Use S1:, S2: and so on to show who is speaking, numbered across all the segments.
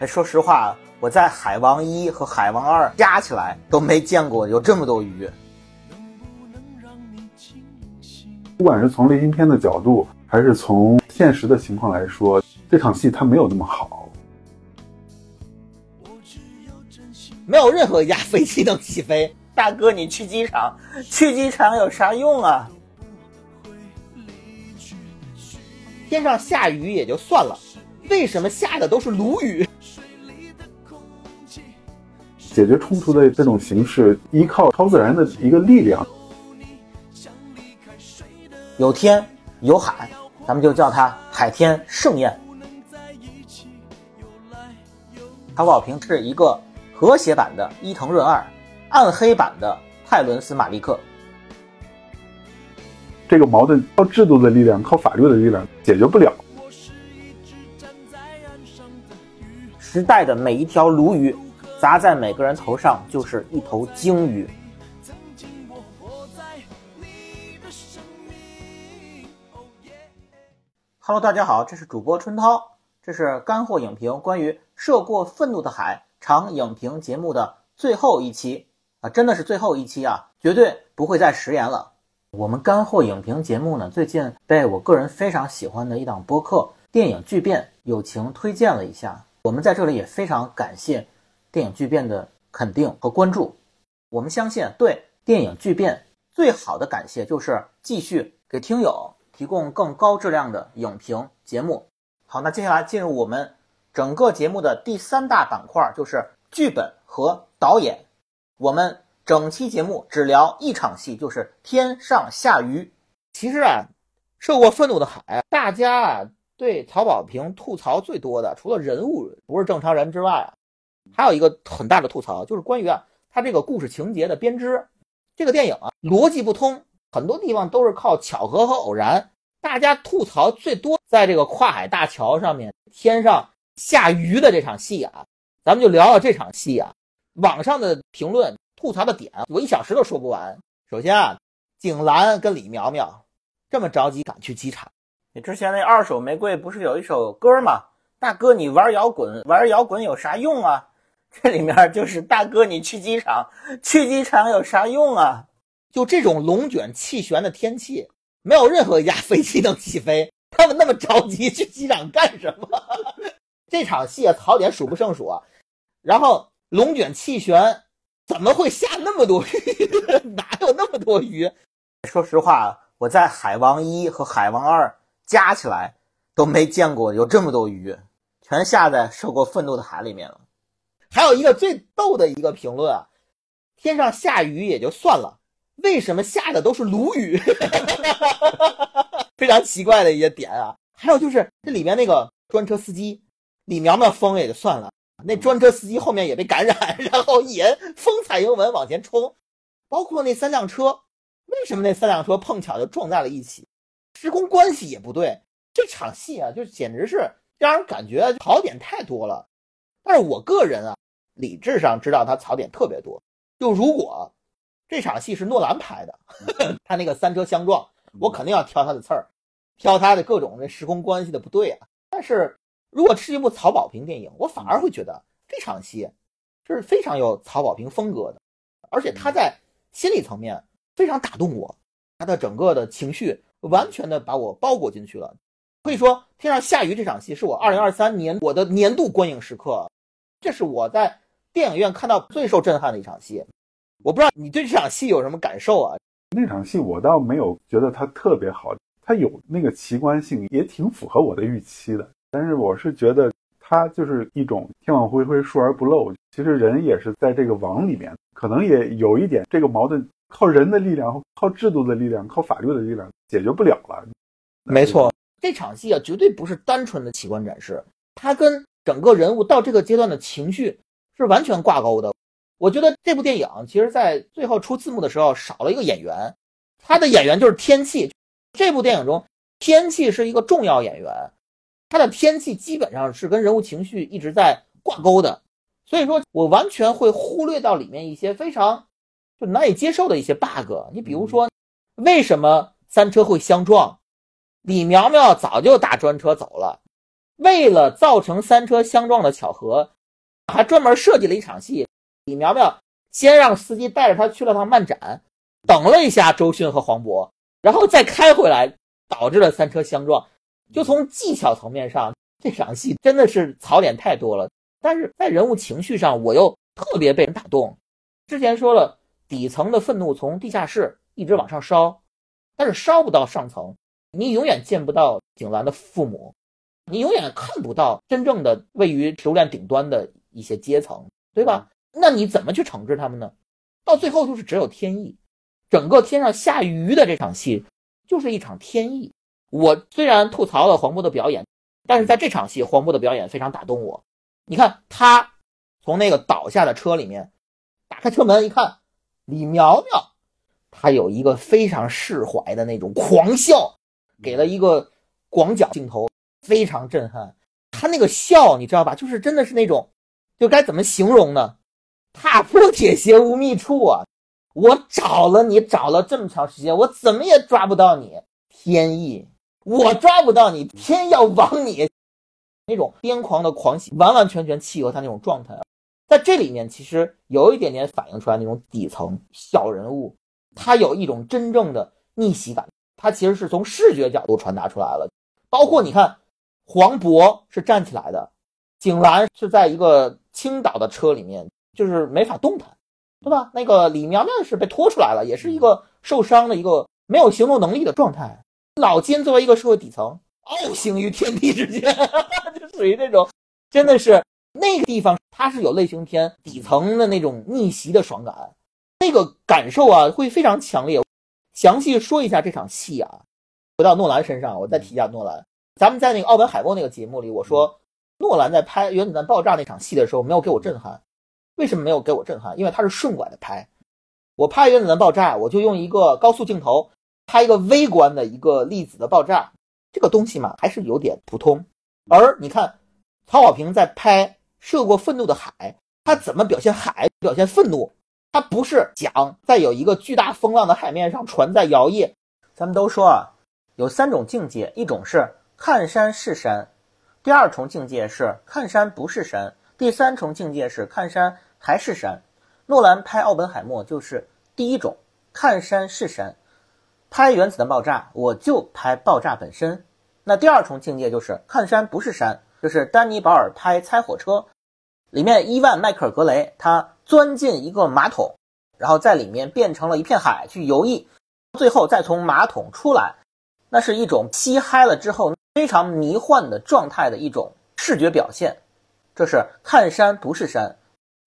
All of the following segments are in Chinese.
S1: 哎，说实话，我在海王一和海王二加起来都没见过有这么多鱼。
S2: 不管是从类型片的角度，还是从现实的情况来说，这场戏它没有那么好。
S1: 没有任何一架飞机能起飞。大哥，你去机场，去机场有啥用啊？天上下雨也就算了，为什么下的都是鲈鱼？
S2: 解决冲突的这种形式，依靠超自然的一个力量。
S1: 有天有海，咱们就叫它海天盛宴。曹保平是一个和谐版的伊藤润二，暗黑版的泰伦斯马利克。
S2: 这个矛盾靠制度的力量，靠法律的力量解决不了。
S1: 时代的每一条鲈鱼。砸在每个人头上就是一头鲸鱼。Hello，大家好，这是主播春涛，这是干货影评关于《涉过愤怒的海》长影评节目的最后一期啊，真的是最后一期啊，绝对不会再食言了。我们干货影评节目呢，最近被我个人非常喜欢的一档播客《电影巨变》友情推荐了一下，我们在这里也非常感谢。电影巨变的肯定和关注，我们相信对电影巨变最好的感谢就是继续给听友提供更高质量的影评节目。好，那接下来进入我们整个节目的第三大板块，就是剧本和导演。我们整期节目只聊一场戏，就是天上下雨。其实啊，受过愤怒的海，大家啊对曹保平吐槽最多的，除了人物不是正常人之外。还有一个很大的吐槽，就是关于啊，他这个故事情节的编织，这个电影啊逻辑不通，很多地方都是靠巧合和偶然。大家吐槽最多在这个跨海大桥上面天上下鱼的这场戏啊，咱们就聊聊这场戏啊。网上的评论吐槽的点，我一小时都说不完。首先啊，景兰跟李苗苗这么着急赶去机场，你之前那二手玫瑰不是有一首歌吗？大哥，你玩摇滚玩摇滚有啥用啊？这里面就是大哥，你去机场，去机场有啥用啊？就这种龙卷气旋的天气，没有任何一架飞机能起飞。他们那么着急去机场干什么？这场戏啊，槽点数不胜数啊。然后龙卷气旋怎么会下那么多鱼？哪有那么多鱼？说实话，我在海王一和海王二加起来都没见过有这么多鱼，全下在受过愤怒的海里面了。还有一个最逗的一个评论啊，天上下雨也就算了，为什么下的都是鲈鱼？非常奇怪的一些点啊。还有就是这里面那个专车司机李苗苗疯也就算了，那专车司机后面也被感染，然后也风采英文往前冲。包括那三辆车，为什么那三辆车碰巧就撞在了一起？时空关系也不对。这场戏啊，就简直是让人感觉槽点太多了。但是我个人啊。理智上知道他槽点特别多，就如果这场戏是诺兰拍的，他那个三车相撞，我肯定要挑他的刺儿，挑他的各种那时空关系的不对啊。但是如果是一部曹保平电影，我反而会觉得这场戏是非常有曹保平风格的，而且他在心理层面非常打动我，他的整个的情绪完全的把我包裹进去了。可以说，天上下雨这场戏是我二零二三年我的年度观影时刻，这是我在。电影院看到最受震撼的一场戏，我不知道你对这场戏有什么感受啊？
S2: 那场戏我倒没有觉得它特别好，它有那个奇观性，也挺符合我的预期的。但是我是觉得它就是一种天网恢恢，疏而不漏。其实人也是在这个网里面，可能也有一点这个矛盾，靠人的力量、靠制度的力量、靠法律的力量解决不了了。
S1: 没错，这场戏啊，绝对不是单纯的奇观展示，它跟整个人物到这个阶段的情绪。是完全挂钩的。我觉得这部电影其实，在最后出字幕的时候少了一个演员，他的演员就是天气。这部电影中，天气是一个重要演员，他的天气基本上是跟人物情绪一直在挂钩的。所以说我完全会忽略到里面一些非常就难以接受的一些 bug。你比如说，为什么三车会相撞？李苗苗早就打专车走了，为了造成三车相撞的巧合，还专门设计了一场戏。李苗苗先让司机带着他去了趟漫展，等了一下周迅和黄渤，然后再开回来，导致了三车相撞。就从技巧层面上，这场戏真的是槽点太多了。但是在人物情绪上，我又特别被人打动。之前说了，底层的愤怒从地下室一直往上烧，但是烧不到上层，你永远见不到景岚的父母，你永远看不到真正的位于食物链顶端的一些阶层，对吧？那你怎么去惩治他们呢？到最后就是只有天意。整个天上下雨的这场戏就是一场天意。我虽然吐槽了黄渤的表演，但是在这场戏，黄渤的表演非常打动我。你看他从那个倒下的车里面打开车门一看，李苗苗，他有一个非常释怀的那种狂笑，给了一个广角镜头，非常震撼。他那个笑，你知道吧？就是真的是那种，就该怎么形容呢？踏破铁鞋无觅处啊！我找了你找了这么长时间，我怎么也抓不到你，天意。我抓不到你，偏要往你那种癫狂的狂喜，完完全全契合他那种状态。在这里面，其实有一点点反映出来那种底层小人物，他有一种真正的逆袭感。他其实是从视觉角度传达出来了。包括你看，黄渤是站起来的，景岚是在一个倾倒的车里面，就是没法动弹，对吧？那个李苗苗是被拖出来了，也是一个受伤的一个没有行动能力的状态。老金作为一个社会底层，傲行于天地之间，就属于这种，真的是那个地方，它是有类型片底层的那种逆袭的爽感，那个感受啊会非常强烈。详细说一下这场戏啊，回到诺兰身上，我再提一下诺兰。咱们在那个奥本海默那个节目里，我说诺兰在拍原子弹爆炸那场戏的时候没有给我震撼，为什么没有给我震撼？因为他是顺拐的拍，我拍原子弹爆炸，我就用一个高速镜头。拍一个微观的一个粒子的爆炸，这个东西嘛还是有点普通。而你看曹保平在拍《涉过愤怒的海》，他怎么表现海？表现愤怒？他不是讲在有一个巨大风浪的海面上，船在摇曳。咱们都说啊，有三种境界：一种是看山是山，第二重境界是看山不是山，第三重境界是看山还是山。诺兰拍《奥本海默》就是第一种，看山是山。拍原子弹爆炸，我就拍爆炸本身。那第二重境界就是看山不是山，就是丹尼保尔拍猜火车，里面伊万迈克尔格雷他钻进一个马桶，然后在里面变成了一片海去游弋，最后再从马桶出来，那是一种吸嗨了之后非常迷幻的状态的一种视觉表现。这是看山不是山。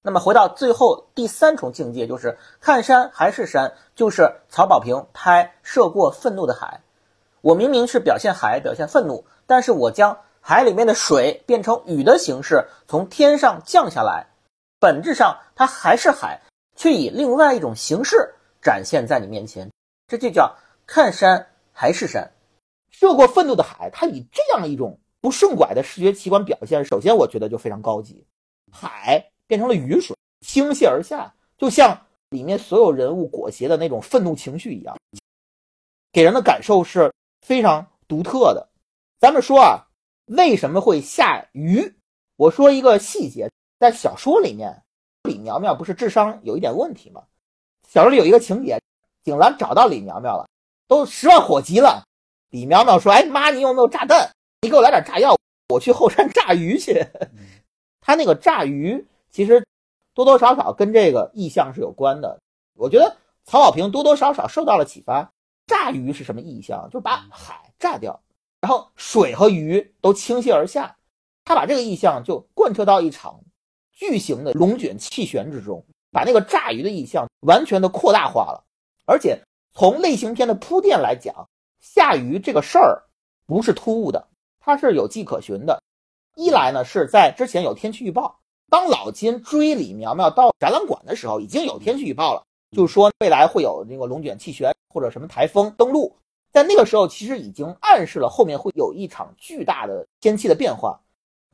S1: 那么回到最后第三重境界，就是看山还是山，就是曹保平拍《涉过愤怒的海》。我明明是表现海，表现愤怒，但是我将海里面的水变成雨的形式从天上降下来，本质上它还是海，却以另外一种形式展现在你面前。这就叫看山还是山。涉过愤怒的海，它以这样一种不顺拐的视觉奇观表现，首先我觉得就非常高级，海。变成了雨水倾泻而下，就像里面所有人物裹挟的那种愤怒情绪一样，给人的感受是非常独特的。咱们说啊，为什么会下雨？我说一个细节，在小说里面，李苗苗不是智商有一点问题吗？小说里有一个情节，景兰找到李苗苗了，都十万火急了。李苗苗说：“哎妈，你有没有炸弹？你给我来点炸药，我去后山炸鱼去。”他那个炸鱼。其实多多少少跟这个意象是有关的。我觉得曹保平多多少少受到了启发。炸鱼是什么意象？就是把海炸掉，然后水和鱼都倾泻而下。他把这个意象就贯彻到一场巨型的龙卷气旋之中，把那个炸鱼的意象完全的扩大化了。而且从类型片的铺垫来讲，下雨这个事儿不是突兀的，它是有迹可循的。一来呢是在之前有天气预报。当老金追李苗苗到展览馆的时候，已经有天气预报了，就是说未来会有那个龙卷气旋或者什么台风登陆。在那个时候，其实已经暗示了后面会有一场巨大的天气的变化。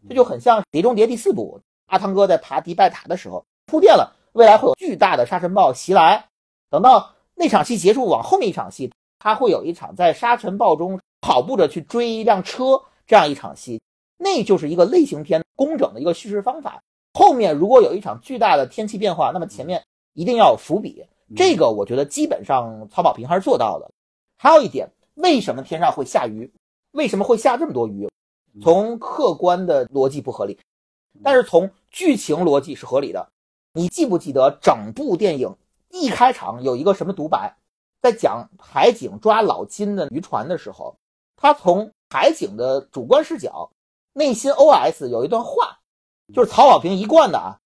S1: 这就很像《碟中谍》第四部，阿汤哥在爬迪拜塔的时候铺垫了未来会有巨大的沙尘暴袭来。等到那场戏结束，往后面一场戏，他会有一场在沙尘暴中跑步着去追一辆车这样一场戏。那就是一个类型片工整的一个叙事方法。后面如果有一场巨大的天气变化，那么前面一定要有伏笔。这个我觉得基本上曹保平还是做到的。还有一点，为什么天上会下雨？为什么会下这么多雨？从客观的逻辑不合理，但是从剧情逻辑是合理的。你记不记得整部电影一开场有一个什么独白，在讲海警抓老金的渔船的时候，他从海警的主观视角，内心 OS 有一段话，就是曹保平一贯的啊。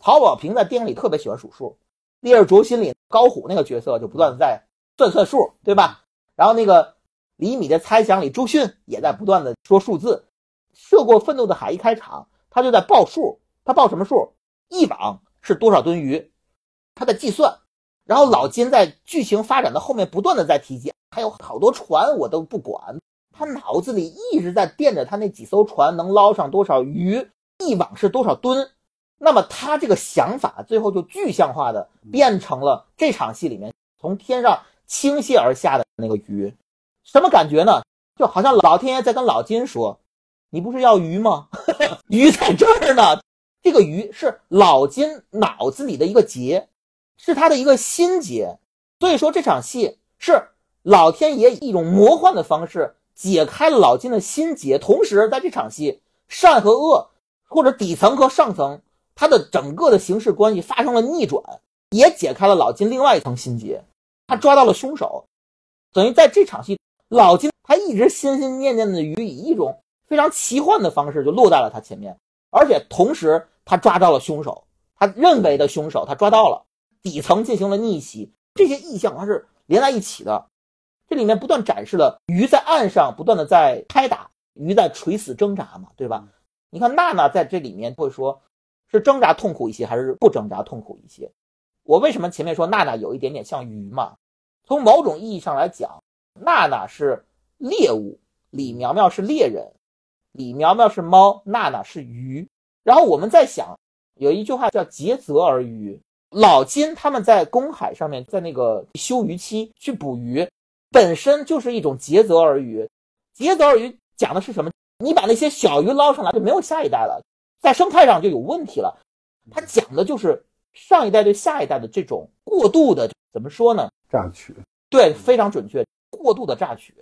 S1: 曹保平在电影里特别喜欢数数，《烈日灼心》里高虎那个角色就不断的在算算数，对吧？然后那个李米的猜想里，朱迅也在不断的说数字。涉过愤怒的海一开场，他就在报数，他报什么数？一网是多少吨鱼？他在计算。然后老金在剧情发展的后面不断的在提及，还有好多船我都不管。他脑子里一直在惦着他那几艘船能捞上多少鱼，一网是多少吨。那么他这个想法最后就具象化的变成了这场戏里面从天上倾泻而下的那个鱼，什么感觉呢？就好像老天爷在跟老金说。你不是要鱼吗？鱼在这儿呢。这个鱼是老金脑子里的一个结，是他的一个心结。所以说这场戏是老天爷一种魔幻的方式解开了老金的心结，同时在这场戏，善和恶或者底层和上层，他的整个的形式关系发生了逆转，也解开了老金另外一层心结。他抓到了凶手，等于在这场戏，老金他一直心心念念的鱼以一种。非常奇幻的方式就落在了他前面，而且同时他抓到了凶手，他认为的凶手他抓到了，底层进行了逆袭，这些意象它是连在一起的。这里面不断展示了鱼在岸上不断的在拍打，鱼在垂死挣扎嘛，对吧？你看娜娜在这里面会说，是挣扎痛苦一些还是不挣扎痛苦一些？我为什么前面说娜娜有一点点像鱼嘛？从某种意义上来讲，娜娜是猎物，李苗苗是猎人。李苗苗是猫，娜娜是鱼。然后我们在想，有一句话叫“竭泽而渔”。老金他们在公海上面，在那个休渔期去捕鱼，本身就是一种竭泽而渔。竭泽而渔讲的是什么？你把那些小鱼捞上来，就没有下一代了，在生态上就有问题了。他讲的就是上一代对下一代的这种过度的，怎么说呢？
S2: 榨取。
S1: 对，非常准确，过度的榨取。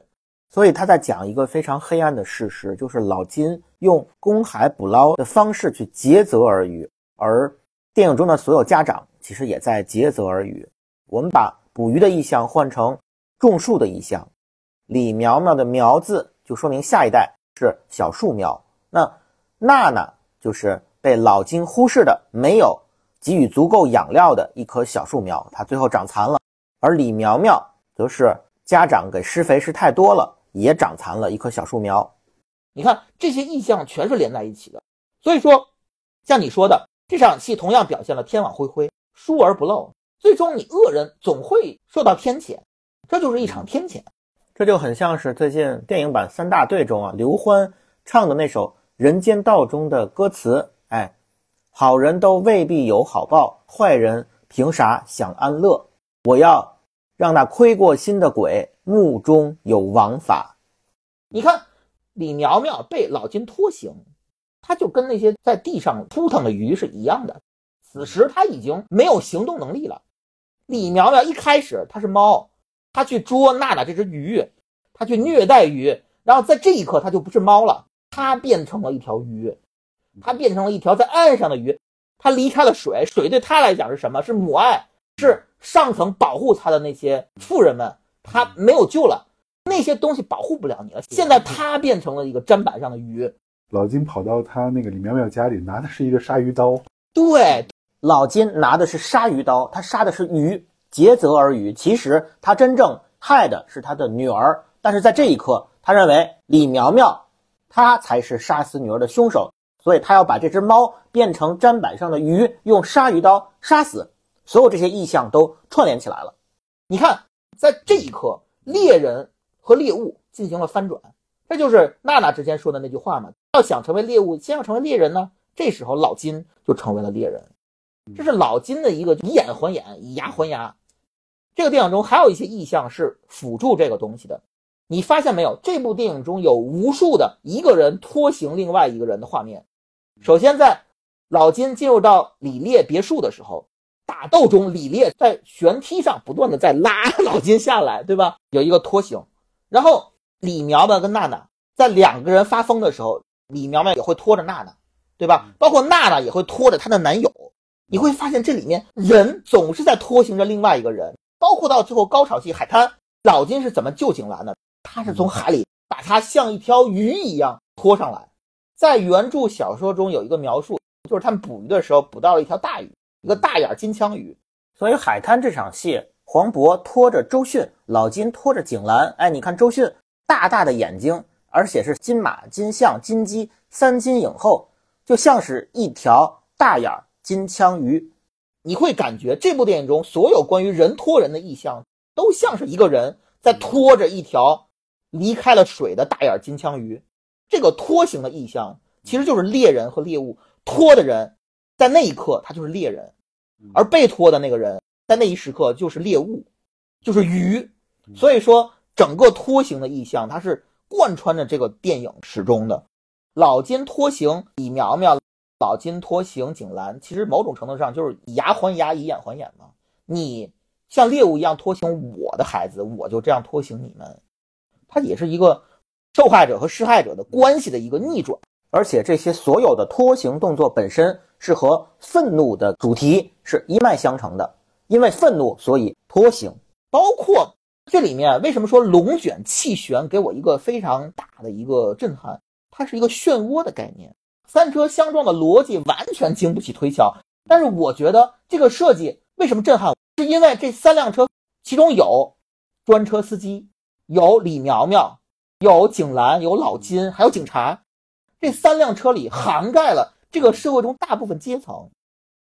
S3: 所以他在讲一个非常黑暗的事实，就是老金用公海捕捞的方式去竭泽而渔，而电影中的所有家长其实也在竭泽而渔。我们把捕鱼的意象换成种树的意象，李苗苗的苗字就说明下一代是小树苗，那娜娜就是被老金忽视的，没有给予足够养料的一棵小树苗，它最后长残了，而李苗苗则是家长给施肥施太多了。也长残了一棵小树苗，
S1: 你看这些意象全是连在一起的。所以说，像你说的，这场戏同样表现了天网恢恢，疏而不漏。最终，你恶人总会受到天谴，这就是一场天谴。
S3: 这就很像是最近电影版《三大队》中啊，刘欢唱的那首《人间道》中的歌词：“哎，好人都未必有好报，坏人凭啥享安乐？我要。”让那亏过心的鬼目中有王法。
S1: 你看，李苗苗被老金拖行，他就跟那些在地上扑腾的鱼是一样的。此时他已经没有行动能力了。李苗苗一开始他是猫，他去捉娜娜这只鱼，他去虐待鱼，然后在这一刻他就不是猫了，他变成了一条鱼，他变成了一条在岸上的鱼，他离开了水，水对他来讲是什么？是母爱，是。上层保护他的那些富人们，他没有救了，那些东西保护不了你了。现在他变成了一个砧板上的鱼。
S2: 老金跑到他那个李苗苗家里，拿的是一个鲨鱼刀。
S1: 对，
S3: 老金拿的是鲨鱼刀，他杀的是鱼，竭泽而渔。其实他真正害的是他的女儿，但是在这一刻，他认为李苗苗，他才是杀死女儿的凶手，所以他要把这只猫变成砧板上的鱼，用鲨鱼刀杀死。所有这些意象都串联起来了。
S1: 你看，在这一刻，猎人和猎物进行了翻转，这就是娜娜之前说的那句话嘛：要想成为猎物，先要成为猎人呢。这时候，老金就成为了猎人，这是老金的一个以眼还眼，以牙还牙。这个电影中还有一些意象是辅助这个东西的，你发现没有？这部电影中有无数的一个人拖行另外一个人的画面。首先，在老金进入到李烈别墅的时候，打斗中李烈在悬梯上不断的在拉老金下来，对吧？有一个拖行。然后李苗苗跟娜娜在两个人发疯的时候，李苗苗也会拖着娜娜，对吧？包括娜娜也会拖着她的男友。你会发现这里面人总是在拖行着另外一个人，包括到最后高潮戏海滩，老金是怎么救景兰的？他是从海里把他像一条鱼一样拖上来。在原著小说中有一个描述，就是他们捕鱼的时候捕到了一条大鱼，一个大眼金枪鱼。
S3: 所以海滩这场戏，黄渤拖着周迅，老金拖着景兰。哎，你看周迅大大的眼睛，而且是金马、金像、金鸡三金影后，就像是一条大眼金枪鱼。
S1: 你会感觉这部电影中所有关于人拖人的意象，都像是一个人在拖着一条离开了水的大眼金枪鱼。这个拖行的意象其实就是猎人和猎物，拖的人在那一刻他就是猎人，而被拖的那个人在那一时刻就是猎物，就是鱼。所以说，整个拖行的意象它是贯穿着这个电影始终的。老金拖行李苗苗，老金拖行景兰，其实某种程度上就是以牙还牙，以眼还眼嘛。你像猎物一样拖行我的孩子，我就这样拖行你们，它也是一个。受害者和施害者的关系的一个逆转，
S3: 而且这些所有的拖行动作本身是和愤怒的主题是一脉相承的，因为愤怒所以拖行。
S1: 包括这里面为什么说龙卷气旋给我一个非常大的一个震撼？它是一个漩涡的概念，三车相撞的逻辑完全经不起推敲。但是我觉得这个设计为什么震撼？是因为这三辆车其中有专车司机，有李苗苗。有景兰，有老金，还有警察，这三辆车里涵盖了这个社会中大部分阶层，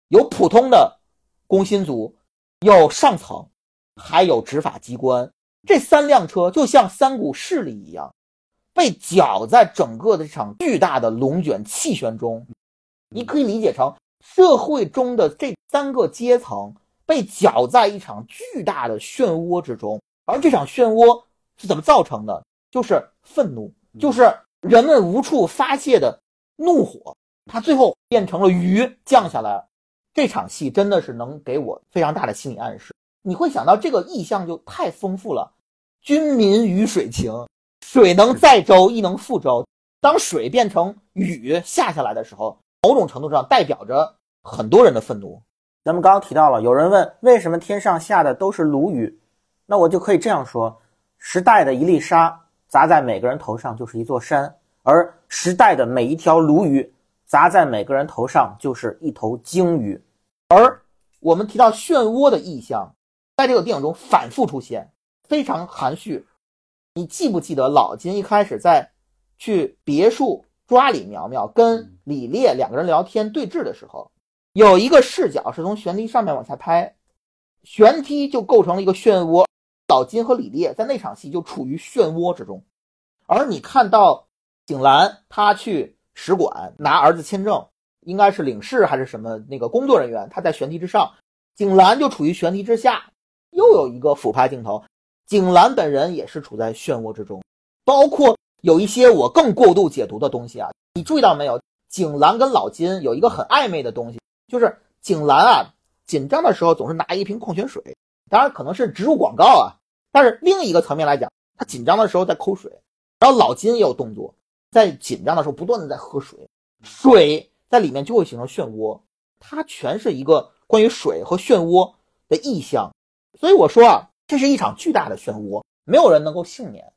S1: 有普通的工薪族，有上层，还有执法机关。这三辆车就像三股势力一样，被搅在整个的这场巨大的龙卷气旋中。你可以理解成社会中的这三个阶层被搅在一场巨大的漩涡之中，而这场漩涡是怎么造成的？就是愤怒，就是人们无处发泄的怒火，它最后变成了鱼降下来。这场戏真的是能给我非常大的心理暗示。你会想到这个意象就太丰富了。军民鱼水情，水能载舟亦能覆舟。当水变成雨下下来的时候，某种程度上代表着很多人的愤怒。
S3: 咱们刚刚提到了，有人问为什么天上下的都是鲈鱼，那我就可以这样说：时代的一粒沙。砸在每个人头上就是一座山，而时代的每一条鲈鱼砸在每个人头上就是一头鲸鱼。
S1: 而我们提到漩涡的意象，在这个电影中反复出现，非常含蓄。你记不记得老金一开始在去别墅抓李苗苗，跟李烈两个人聊天对峙的时候，有一个视角是从悬梯上面往下拍，悬梯就构成了一个漩涡。老金和李烈在那场戏就处于漩涡之中，而你看到景兰他去使馆拿儿子签证，应该是领事还是什么那个工作人员，他在悬梯之上，景兰就处于悬梯之下。又有一个俯拍镜头，景兰本人也是处在漩涡之中。包括有一些我更过度解读的东西啊，你注意到没有？景兰跟老金有一个很暧昧的东西，就是景兰啊紧张的时候总是拿一瓶矿泉水。当然可能是植入广告啊，但是另一个层面来讲，他紧张的时候在抠水，然后老金也有动作，在紧张的时候不断的在喝水，水在里面就会形成漩涡，它全是一个关于水和漩涡的意象，所以我说啊，这是一场巨大的漩涡，没有人能够幸免。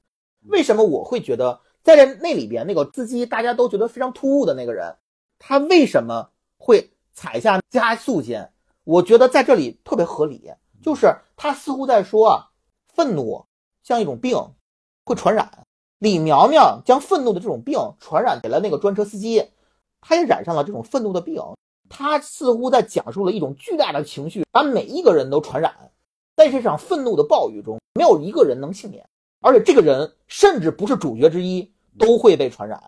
S1: 为什么我会觉得在这那里边那个司机大家都觉得非常突兀的那个人，他为什么会踩下加速键？我觉得在这里特别合理。就是他似乎在说啊，愤怒像一种病，会传染。李苗苗将愤怒的这种病传染给了那个专车司机，他也染上了这种愤怒的病。他似乎在讲述了一种巨大的情绪，把每一个人都传染。在这场愤怒的暴雨中，没有一个人能幸免，而且这个人甚至不是主角之一，都会被传染。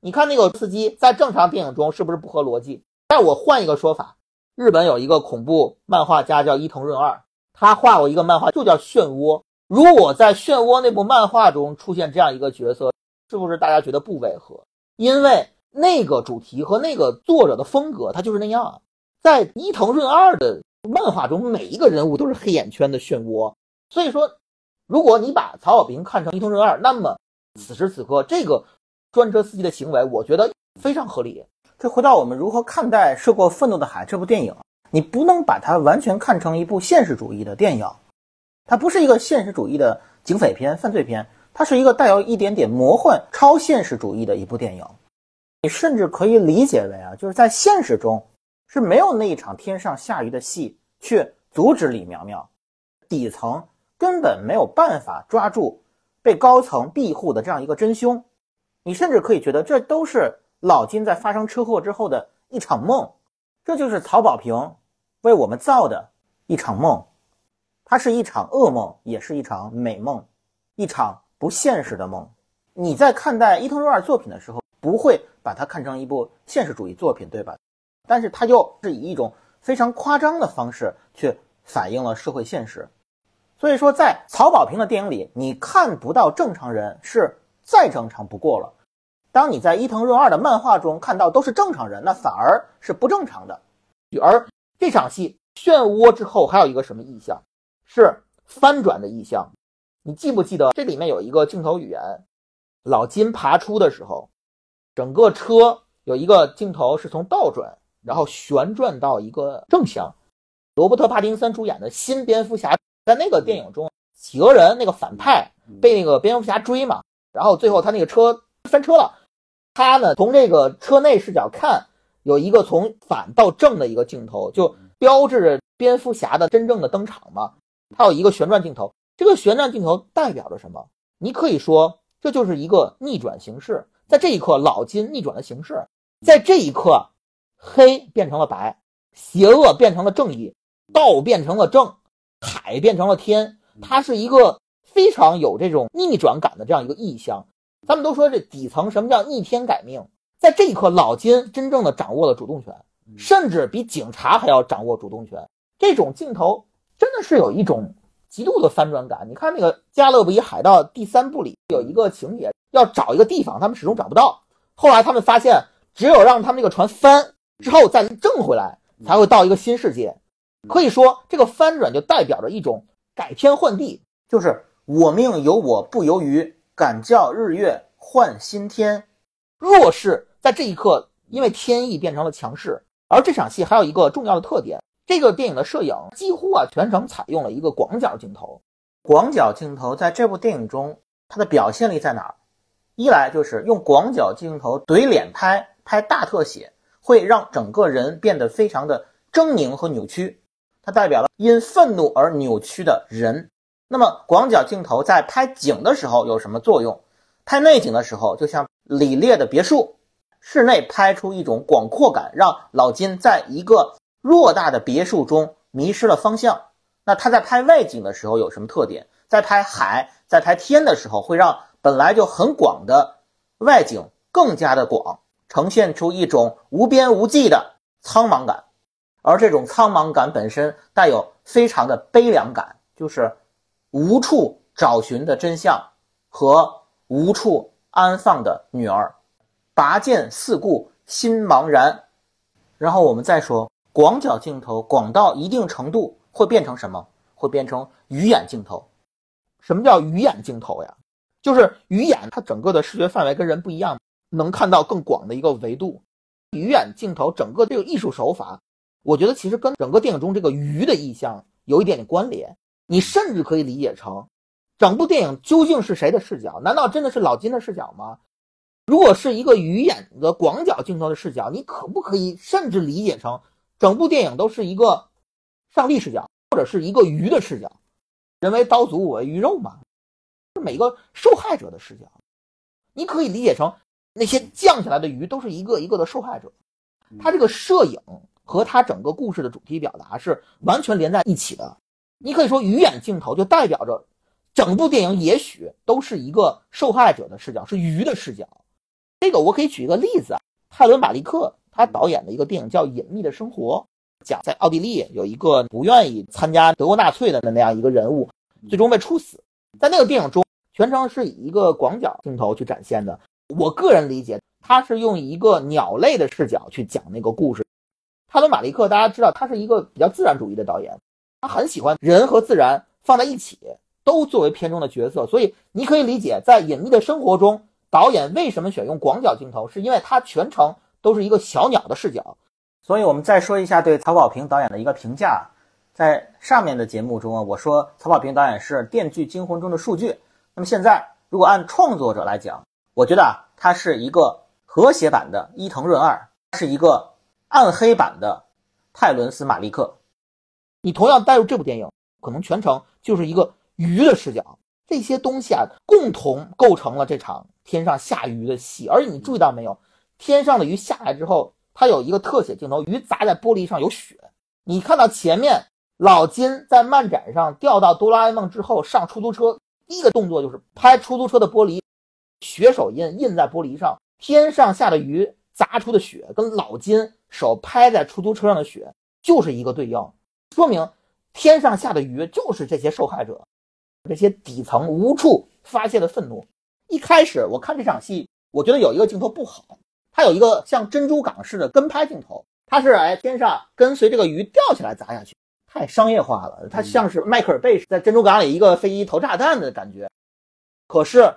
S1: 你看那个司机在正常电影中是不是不合逻辑？但我换一个说法。日本有一个恐怖漫画家叫伊藤润二，他画过一个漫画，就叫《漩涡》。
S4: 如果在《漩涡》那部漫画中出现这样一个角色，是不是大家觉得不违和？因为那个主题和那个作者的风格，他就是那样。在伊藤润二的漫画中，每一个人物都是黑眼圈的漩涡。所以说，如果你把曹小平看成伊藤润二，那么此时此刻这个专车司机的行为，我觉得非常合理。
S1: 这回到我们如何看待《涉过愤怒的海》这部电影，你不能把它完全看成一部现实主义的电影。它不是一个现实主义的警匪片、犯罪片，它是一个带有一点点魔幻、超现实主义的一部电影。你甚至可以理解为啊，就是在现实中是没有那一场天上下雨的戏去阻止李苗苗，底层根本没有办法抓住被高层庇护的这样一个真凶。你甚至可以觉得这都是老金在发生车祸之后的一场梦，这就是曹保平为我们造的一场梦。它是一场噩梦，也是一场美梦，一场不现实的梦。你在看待伊藤润二作品的时候，不会把它看成一部现实主义作品，对吧？但是它又是以一种非常夸张的方式去反映了社会现实。所以说，在曹保平的电影里，你看不到正常人是再正常不过了。当你在伊藤润二的漫画中看到都是正常人，那反而是不正常的。而这场戏漩涡之后还有一个什么意象？是翻转的意象，你记不记得这里面有一个镜头语言？老金爬出的时候，整个车有一个镜头是从倒转，然后旋转到一个正向。罗伯特·帕丁森主演的新蝙蝠侠，在那个电影中，企鹅人那个反派被那个蝙蝠侠追嘛，然后最后他那个车翻车了，他呢从这个车内视角看，有一个从反到正的一个镜头，就标志着蝙蝠侠的真正的登场嘛。它有一个旋转镜头，这个旋转镜头代表着什么？你可以说这就是一个逆转形式。在这一刻，老金逆转了形式，在这一刻，黑变成了白，邪恶变成了正义，道变成了正，海变成了天。它是一个非常有这种逆转感的这样一个意象。咱们都说这底层什么叫逆天改命？在这一刻，老金真正的掌握了主动权，甚至比警察还要掌握主动权。这种镜头。真的是有一种极度的翻转感。你看那个《加勒比海盗》第三部里有一个情节，要找一个地方，他们始终找不到。后来他们发现，只有让他们那个船翻之后再挣回来，才会到一个新世界。可以说，这个翻转就代表着一种改天换地，就是我命由我不由于，敢叫日月换新天。弱势在这一刻因为天意变成了强势。而这场戏还有一个重要的特点。这个电影的摄影几乎啊全程采用了一个广角镜头。广角镜头在这部电影中，它的表现力在哪儿？一来就是用广角镜头怼脸拍，拍大特写，会让整个人变得非常的狰狞和扭曲，它代表了因愤怒而扭曲的人。那么广角镜头在拍景的时候有什么作用？拍内景的时候，就像李烈的别墅，室内拍出一种广阔感，让老金在一个。偌大的别墅中迷失了方向，那他在拍外景的时候有什么特点？在拍海、在拍天的时候，会让本来就很广的外景更加的广，呈现出一种无边无际的苍茫感。而这种苍茫感本身带有非常的悲凉感，就是无处找寻的真相和无处安放的女儿，拔剑四顾心茫然。然后我们再说。广角镜头广到一定程度会变成什么？会变成鱼眼镜头。什么叫鱼眼镜头呀？就是鱼眼它整个的视觉范围跟人不一样，能看到更广的一个维度。鱼眼镜头整个这个艺术手法，我觉得其实跟整个电影中这个鱼的意象有一点点关联。你甚至可以理解成，整部电影究竟是谁的视角？难道真的是老金的视角吗？如果是一个鱼眼的广角镜头的视角，你可不可以甚至理解成？整部电影都是一个上帝视角，或者是一个鱼的视角，人为刀俎，我为鱼肉嘛，是每个受害者的视角。你可以理解成那些降下来的鱼都是一个一个的受害者。他这个摄影和他整个故事的主题表达是完全连在一起的。你可以说鱼眼镜头就代表着整部电影也许都是一个受害者的视角，是鱼的视角。这个我可以举一个例子啊，泰伦·马利克。他导演的一个电影叫《隐秘的生活》，讲在奥地利有一个不愿意参加德国纳粹的那样一个人物，最终被处死。在那个电影中，全程是以一个广角镜头去展现的。我个人理解，他是用一个鸟类的视角去讲那个故事。帕伦·马利克，大家知道，他是一个比较自然主义的导演，他很喜欢人和自然放在一起，都作为片中的角色。所以你可以理解，在隐秘的生活中，导演为什么选用广角镜头，是因为他全程都是一个小鸟的视角。
S3: 所以我们再说一下对曹保平导演的一个评价。在上面的节目中啊，我说曹保平导演是《电锯惊魂》中的数据。那么现在，如果按创作者来讲，我觉得啊，他是一个和谐版的伊藤润二，是一个暗黑版的泰伦斯·马利克。
S1: 你同样带入这部电影，可能全程就是一个鱼的视角，这些东西啊，共同构成了这场天上下鱼的戏。而你注意到没有，天上的鱼下来之后，它有一个特写镜头，鱼砸在玻璃上有血。你看到前面。老金在漫展上钓到哆啦 A 梦之后，上出租车第一个动作就是拍出租车的玻璃，血手印印在玻璃上，天上下的雨砸出的血跟老金手拍在出租车上的血就是一个对应，说明天上下的雨就是这些受害者，这些底层无处发泄的愤怒。一开始我看这场戏，我觉得有一个镜头不好，它有一个像珍珠港似的跟拍镜头，它是哎天上跟随这个鱼掉起来砸下去。太商业化了，它像是迈克尔贝在珍珠港里一个飞机投炸弹的感觉。可是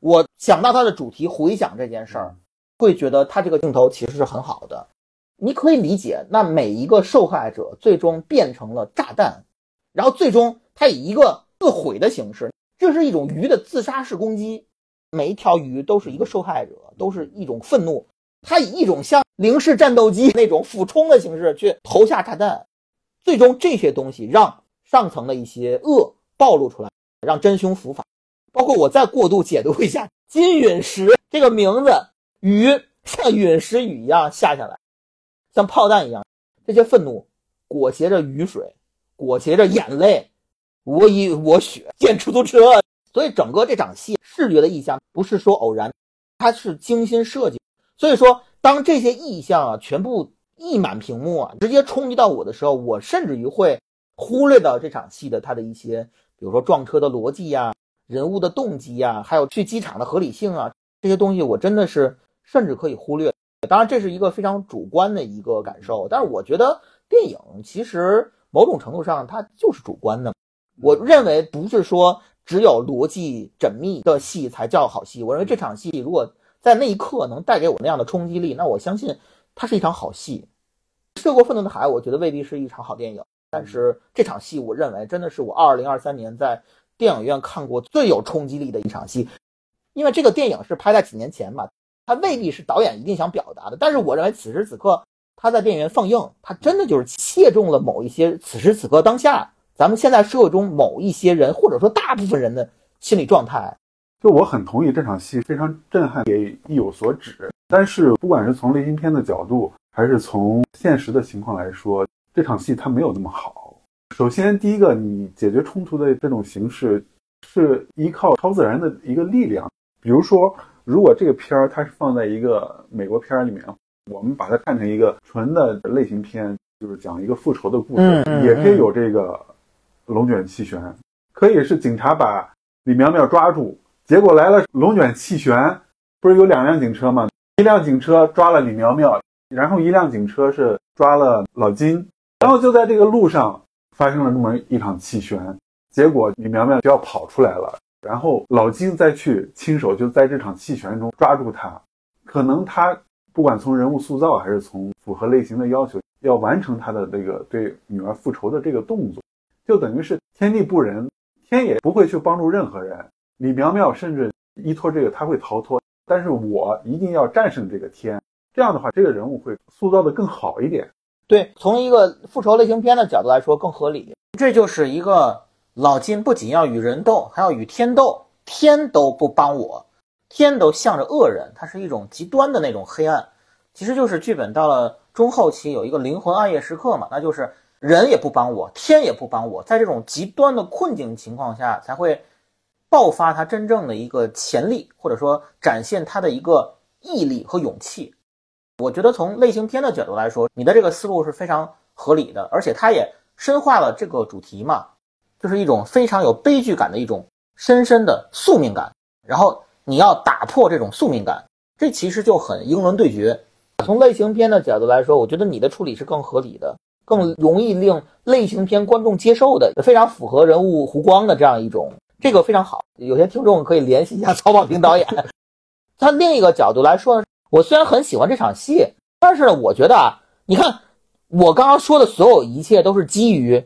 S1: 我想到它的主题，回想这件事儿，会觉得它这个镜头其实是很好的。你可以理解，那每一个受害者最终变成了炸弹，然后最终他以一个自毁的形式，这是一种鱼的自杀式攻击。每一条鱼都是一个受害者，都是一种愤怒，它以一种像零式战斗机那种俯冲的形式去投下炸弹。最终这些东西让上层的一些恶暴露出来，让真凶伏法。包括我再过度解读一下“金陨石”这个名字，雨像陨石雨一样下下来，像炮弹一样。这些愤怒裹挟着雨水，裹挟着眼泪，我以我血溅出租车。所以整个这场戏视觉的意象不是说偶然，它是精心设计。所以说，当这些意象啊全部。溢满屏幕啊，直接冲击到我的时候，我甚至于会忽略到这场戏的它的一些，比如说撞车的逻辑呀、人物的动机啊，还有去机场的合理性啊，这些东西我真的是甚至可以忽略。当然，这是一个非常主观的一个感受，但是我觉得电影其实某种程度上它就是主观的。我认为不是说只有逻辑缜密的戏才叫好戏。我认为这场戏如果在那一刻能带给我那样的冲击力，那我相信它是一场好戏。涉过愤怒的海，我觉得未必是一场好电影，但是这场戏，我认为真的是我二零二三年在电影院看过最有冲击力的一场戏。因为这个电影是拍在几年前嘛，它未必是导演一定想表达的，但是我认为此时此刻他在电影院放映，它真的就是切中了某一些此时此刻当下咱们现在社会中某一些人或者说大部分人的心理状态。
S2: 就我很同意这场戏非常震撼，也意有所指。但是不管是从类型片的角度，还是从现实的情况来说，这场戏它没有那么好。首先，第一个，你解决冲突的这种形式是依靠超自然的一个力量。比如说，如果这个片儿它是放在一个美国片儿里面，我们把它看成一个纯的类型片，就是讲一个复仇的故事，也可以有这个龙卷气旋，可以是警察把李苗苗抓住，结果来了龙卷气旋，不是有两辆警车吗？一辆警车抓了李苗苗。然后一辆警车是抓了老金，然后就在这个路上发生了这么一场气旋，结果李苗苗就要跑出来了，然后老金再去亲手就在这场气旋中抓住他，可能他不管从人物塑造还是从符合类型的要求，要完成他的这个对女儿复仇的这个动作，就等于是天地不仁，天也不会去帮助任何人，李苗苗甚至依托这个他会逃脱，但是我一定要战胜这个天。这样的话，这个人物会塑造的更好一点。
S1: 对，从一个复仇类型片的角度来说更合理。
S3: 这就是一个老金不仅要与人斗，还要与天斗，天都不帮我，天都向着恶人，它是一种极端的那种黑暗。其实就是剧本到了中后期有一个灵魂暗夜时刻嘛，那就是人也不帮我，天也不帮我，在这种极端的困境情况下，才会爆发他真正的一个潜力，或者说展现他的一个毅力和勇气。我觉得从类型片的角度来说，你的这个思路是非常合理的，而且它也深化了这个主题嘛，就是一种非常有悲剧感的一种
S1: 深深的宿命感，然后你要打破这种宿命感，这其实就很英伦对决。从类型片的角度来说，我觉得你的处理是更合理的，更容易令类型片观众接受的，非常符合人物弧光的这样一种，这个非常好。有些听众可以联系一下 曹保平导演。他另一个角度来说，我虽然很喜欢这场戏，但是呢，我觉得啊，你看我刚刚说的所有一切都是基于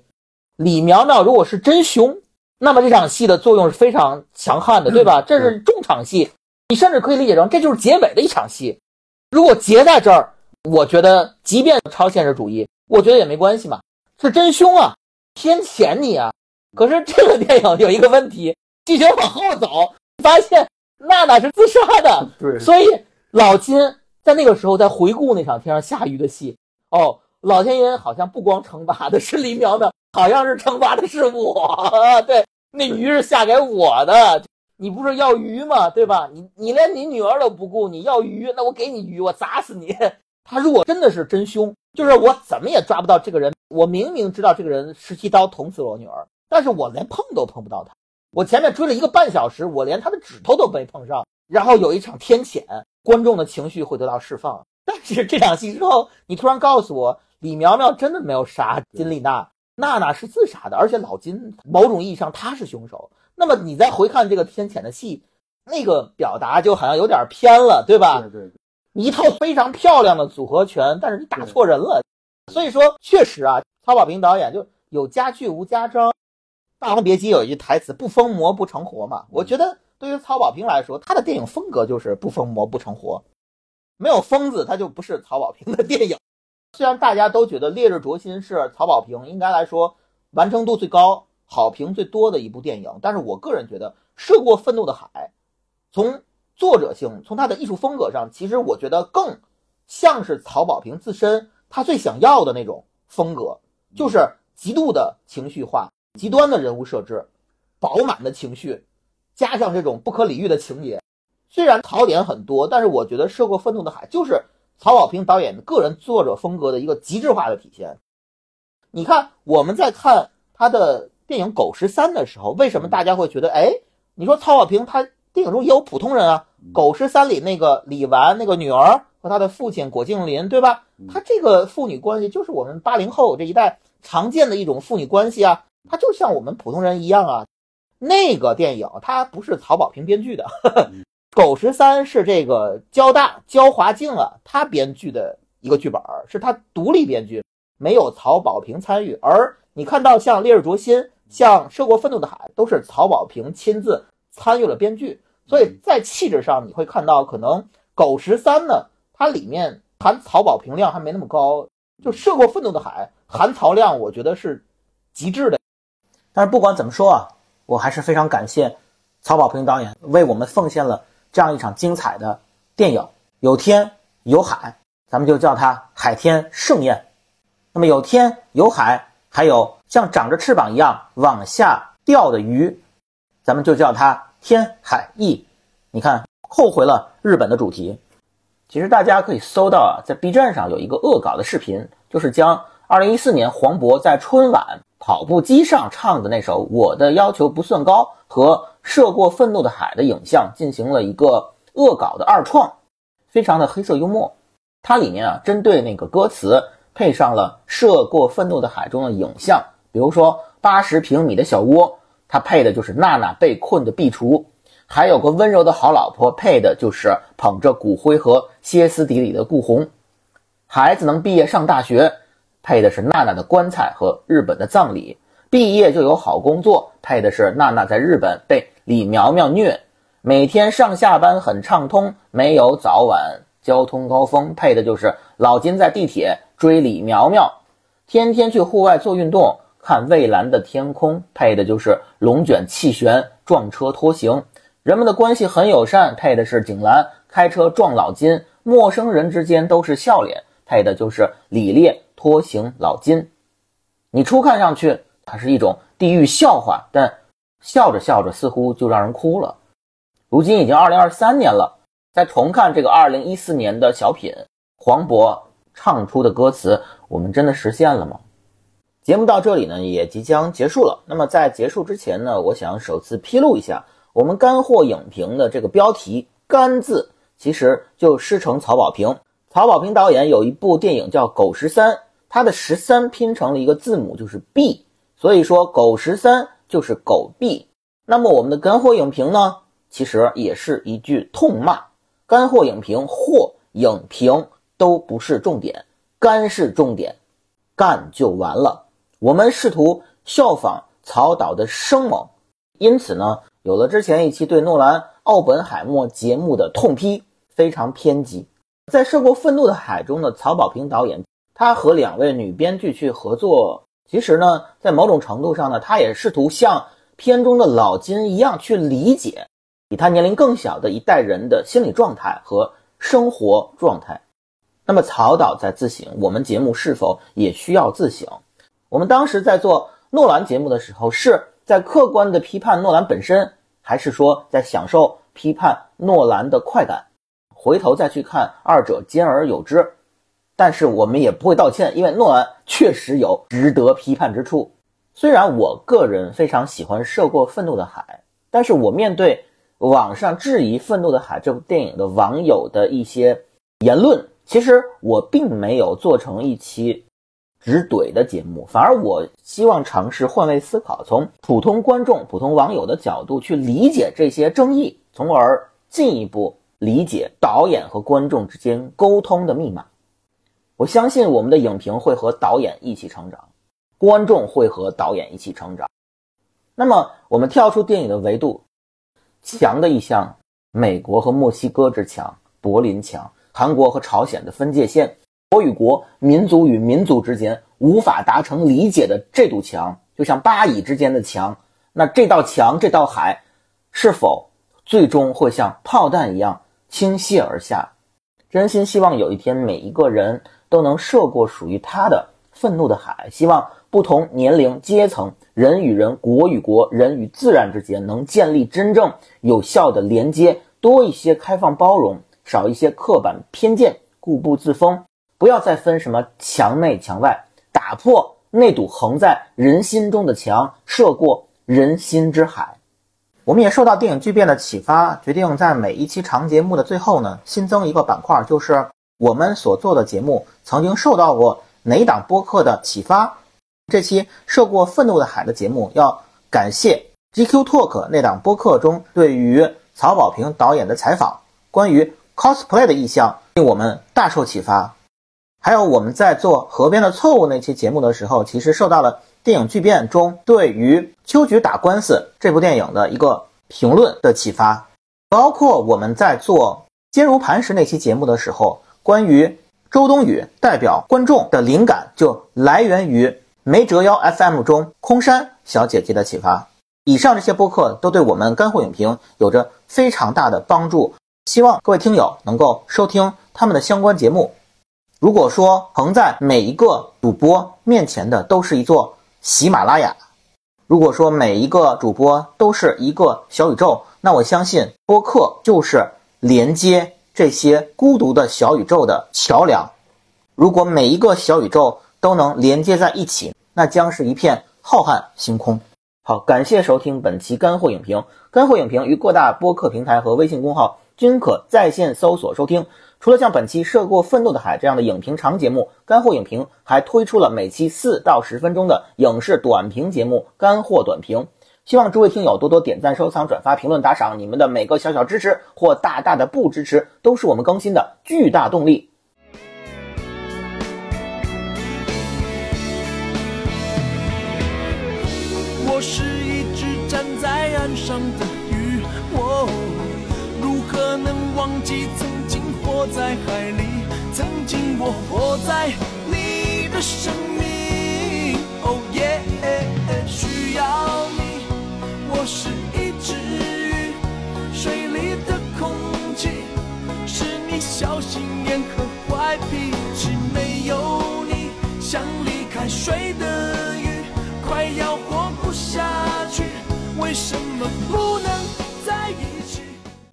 S1: 李苗苗如果是真凶，那么这场戏的作用是非常强悍的，对吧？这是重场戏，你甚至可以理解成这就是结尾的一场戏。如果结在这儿，我觉得即便超现实主义，我觉得也没关系嘛，是真凶啊，天谴你啊！可是这个电影有一个问题，剧情往后走，发现。娜娜是自杀的，
S2: 对，
S1: 所以老金在那个时候在回顾那场天上下雨的戏，哦，老天爷好像不光惩罚的是李苗苗，好像是惩罚的是我，对，那鱼是下给我的，你不是要鱼吗？对吧？你你连你女儿都不顾，你要鱼，那我给你鱼，我砸死你。他如果真的是真凶，就是我怎么也抓不到这个人，我明明知道这个人十七刀捅死了我女儿，但是我连碰都碰不到他。我前面追了一个半小时，我连他的指头都没碰上，然后有一场天谴，观众的情绪会得到释放。但是这场戏之后，你突然告诉我，李苗苗真的没有杀金丽娜，娜娜是自杀的，而且老金某种意义上他是凶手。那么你再回看这个天谴的戏，那个表达就好像有点偏了，对吧？
S2: 对对，
S1: 一套非常漂亮的组合拳，但是你打错人了。所以说，确实啊，曹保平导演就有家具无家章。《霸王别姬》有一句台词：“不疯魔不成活”嘛。我觉得对于曹保平来说，他的电影风格就是不疯魔不成活，没有疯子，他就不是曹保平的电影。虽然大家都觉得《烈日灼心》是曹保平应该来说完成度最高、好评最多的一部电影，但是我个人觉得《涉过愤怒的海》从作者性、从他的艺术风格上，其实我觉得更像是曹保平自身他最想要的那种风格，就是极度的情绪化。极端的人物设置，饱满的情绪，加上这种不可理喻的情节，虽然槽点很多，但是我觉得《涉过愤怒的海》就是曹保平导演个人作者风格的一个极致化的体现。你看，我们在看他的电影《狗十三》的时候，为什么大家会觉得，哎，你说曹保平他电影中也有普通人啊，《狗十三》里那个李纨那个女儿和他的父亲果敬林，对吧？他这个父女关系就是我们八零后这一代常见的一种父女关系啊。他就像我们普通人一样啊，那个电影它不是曹保平编剧的，《狗十三》是这个交大焦华静啊他编剧的一个剧本，是他独立编剧，没有曹保平参与。而你看到像《烈日灼心》、像《涉过愤怒的海》，都是曹保平亲自参与了编剧，所以在气质上你会看到，可能《狗十三》呢，它里面含曹保平量还没那么高，就《涉过愤怒的海》含曹量，我觉得是极致的。但是不管怎么说啊，我还是非常感谢曹保平导演为我们奉献了这样一场精彩的电影。有天有海，咱们就叫它海天盛宴。那么有天有海，还有像长着翅膀一样往下掉的鱼，咱们就叫它天海翼。你看，后回了日本的主题。其实大家可以搜到啊，在 B 站上有一个恶搞的视频，就是将2014年黄渤在春晚。跑步机上唱的那首《我的要求不算高》和涉过愤怒的海的影像进行了一个恶搞的二创，非常的黑色幽默。它里面啊，针对那个歌词配上了涉过愤怒的海中的影像，比如说八十平米的小窝，它配的就是娜娜被困的壁橱；还有个温柔的好老婆，配的就是捧着骨灰和歇斯底里的顾红；孩子能毕业上大学。配的是娜娜的棺材和日本的葬礼，毕业就有好工作。配的是娜娜在日本被李苗苗虐，每天上下班很畅通，没有早晚交通高峰。配的就是老金在地铁追李苗苗，天天去户外做运动，看蔚蓝的天空。配的就是龙卷气旋撞车拖行，人们的关系很友善。配的是景兰开车撞老金，陌生人之间都是笑脸。配的就是李烈。拖行老金，你初看上去它是一种地狱笑话，但笑着笑着似乎就让人哭了。如今已经二零二三年了，再重看这个二零一四年的小品，黄渤唱出的歌词，我们真的实现了吗？节目到这里呢，也即将结束了。那么在结束之前呢，我想首次披露一下，我们干货影评的这个标题“干”字，其实就师承曹保平。曹保平导演有一部电影叫《狗十三》，他的十三拼成了一个字母，就是 B，所以说狗十三就是狗 B。那么我们的干货影评呢，其实也是一句痛骂。干货影评或影评都不是重点，干是重点，干就完了。我们试图效仿曹导的生猛，因此呢，有了之前一期对诺兰《奥本海默》节目的痛批，非常偏激。在《涉过愤怒的海》中的曹保平导演，他和两位女编剧去合作，其实呢，在某种程度上呢，他也试图像片中的老金一样去理解比他年龄更小的一代人的心理状态和生活状态。那么，曹导在自省，我们节目是否也需要自省？我们当时在做诺兰节目的时候，是在客观的批判诺兰本身，还是说在享受批判诺兰的快感？回头再去看，二者兼而有之。但是我们也不会道歉，因为诺兰确实有值得批判之处。虽然我个人非常喜欢《涉过愤怒的海》，但是我面对网上质疑《愤怒的海》这部电影的网友的一些言论，其实我并没有做成一期。直怼的节目，反而我希望尝试换位思考，从普通观众、普通网友的角度去理解这些争议，从而进一步理解导演和观众之间沟通的密码。我相信我们的影评会和导演一起成长，观众会和导演一起成长。那么，我们跳出电影的维度，墙的一项，美国和墨西哥之墙，柏林墙，韩国和朝鲜的分界线。国与国、民族与民族之间无法达成理解的这堵墙，就像巴以之间的墙。那这道墙、这道海，是否最终会像炮弹一样倾泻而下？真心希望有一天，每一个人都能涉过属于他的愤怒的海。希望不同年龄、阶层、人与人、国与国、人与自然之间，能建立真正有效的连接，多一些开放包容，少一些刻板偏见，固步自封。不要再分什么墙内墙外，打破那堵横在人心中的墙，涉过人心之海。我们也受到电影巨变的启发，决定在每一期长节目的最后呢，新增一个板块，就是我们所做的节目曾经受到过哪档播客的启发。这期涉过愤怒的海的节目，要感谢 GQ Talk 那档播客中对于曹保平导演的采访，关于 cosplay 的意向，令我们大受启发。还有我们在做《河边的错误》那期节目的时候，其实受到了电影巨变中对于《秋菊打官司》这部电影的一个评论的启发，包括我们在做《坚如磐石》那期节目的时候，关于周冬雨代表观众的灵感就来源于没折腰 FM 中空山小姐姐的启发。以上这些播客都对我们干货影评有着非常大的帮助，希望各位听友能够收听他们的相关节目。如果说横在每一个主播面前的都是一座喜马拉雅，如果说每一个主播都是一个小宇宙，那我相信播客就是连接这些孤独的小宇宙的桥梁。如果每一个小宇宙都能连接在一起，那将是一片浩瀚星空。好，感谢收听本期干货影评。干货影评于各大播客平台和微信公号均可在线搜索收听。除了像本期《涉过愤怒的海》这样的影评长节目，干货影评还推出了每期四到十分钟的影视短评节目《干货短评》。希望诸位听友多多点赞、收藏、转发、评论、打赏，你们的每个小小支持或大大的不支持，都是我们更新的巨大动力。我是一只站在岸上的鱼，我如何能忘记曾经？活在海里，曾经我活在你的生命。哦耶，需要你，是一只鱼，水里的空气是你小心眼和坏脾气。没有你，像离开水的鱼，快要活不下去。为什么不能？